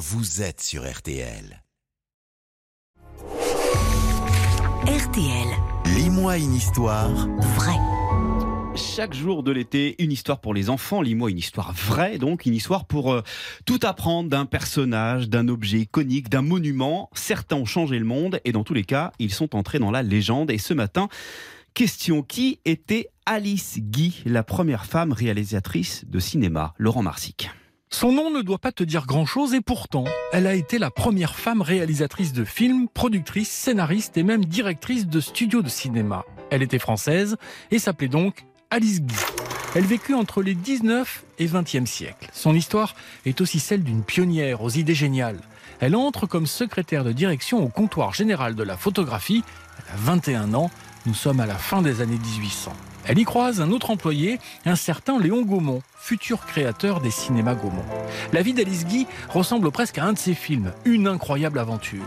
vous êtes sur RTL. RTL, Lis-moi une histoire vrai. Chaque jour de l'été, une histoire pour les enfants. Lis-moi une histoire vraie, donc une histoire pour euh, tout apprendre d'un personnage, d'un objet iconique, d'un monument. Certains ont changé le monde et dans tous les cas, ils sont entrés dans la légende. Et ce matin, question qui était Alice Guy, la première femme réalisatrice de cinéma? Laurent Marsic. Son nom ne doit pas te dire grand-chose et pourtant, elle a été la première femme réalisatrice de films, productrice, scénariste et même directrice de studio de cinéma. Elle était française et s'appelait donc Alice Guy. Elle vécut entre les 19 et 20e siècles. Son histoire est aussi celle d'une pionnière aux idées géniales. Elle entre comme secrétaire de direction au comptoir général de la photographie. Elle a 21 ans. Nous sommes à la fin des années 1800. Elle y croise un autre employé, un certain Léon Gaumont, futur créateur des cinémas Gaumont. La vie d'Alice Guy ressemble presque à un de ses films, Une incroyable aventure.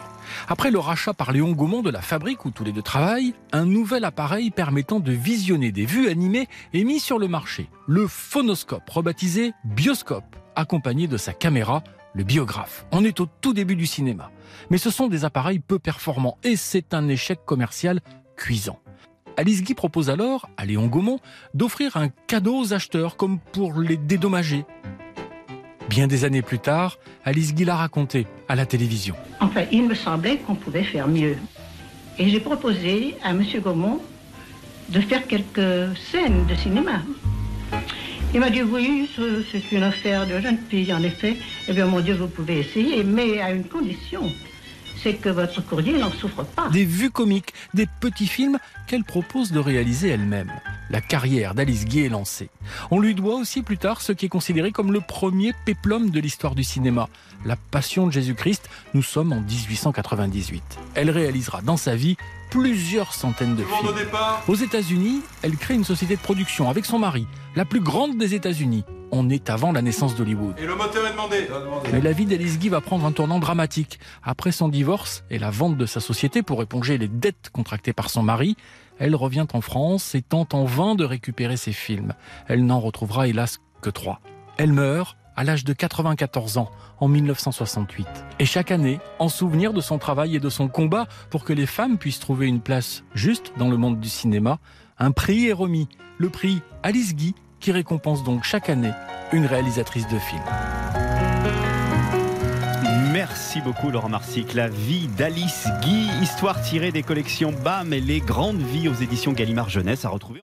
Après le rachat par Léon Gaumont de la fabrique où tous les deux travaillent, un nouvel appareil permettant de visionner des vues animées est mis sur le marché. Le phonoscope, rebaptisé bioscope, accompagné de sa caméra, le biographe. On est au tout début du cinéma. Mais ce sont des appareils peu performants et c'est un échec commercial cuisant. Alice Guy propose alors à Léon Gaumont d'offrir un cadeau aux acheteurs comme pour les dédommager. Bien des années plus tard, Alice Guy l'a raconté à la télévision. Enfin, il me semblait qu'on pouvait faire mieux. Et j'ai proposé à M. Gaumont de faire quelques scènes de cinéma. Il m'a dit oui, ce- c'est une affaire de jeune fille, en effet. Eh bien, mon Dieu, vous pouvez essayer, mais à une condition. C'est que votre courrier n'en souffre pas. Des vues comiques, des petits films qu'elle propose de réaliser elle-même. La carrière d'Alice Guy est lancée. On lui doit aussi plus tard ce qui est considéré comme le premier péplum de l'histoire du cinéma, La Passion de Jésus-Christ. Nous sommes en 1898. Elle réalisera dans sa vie plusieurs centaines de films. Aux États-Unis, elle crée une société de production avec son mari, la plus grande des États-Unis. On est avant la naissance d'Hollywood. Et le moteur est demandé. Mais la vie d'Alice Guy va prendre un tournant dramatique. Après son divorce et la vente de sa société pour éponger les dettes contractées par son mari, elle revient en France et tente en vain de récupérer ses films. Elle n'en retrouvera hélas que trois. Elle meurt à l'âge de 94 ans en 1968. Et chaque année, en souvenir de son travail et de son combat pour que les femmes puissent trouver une place juste dans le monde du cinéma, un prix est remis, le prix Alice Guy, qui récompense donc chaque année une réalisatrice de film. Merci beaucoup Laurent Marsic. La vie d'Alice Guy, histoire tirée des collections BAM et les grandes vies aux éditions Gallimard Jeunesse à retrouver.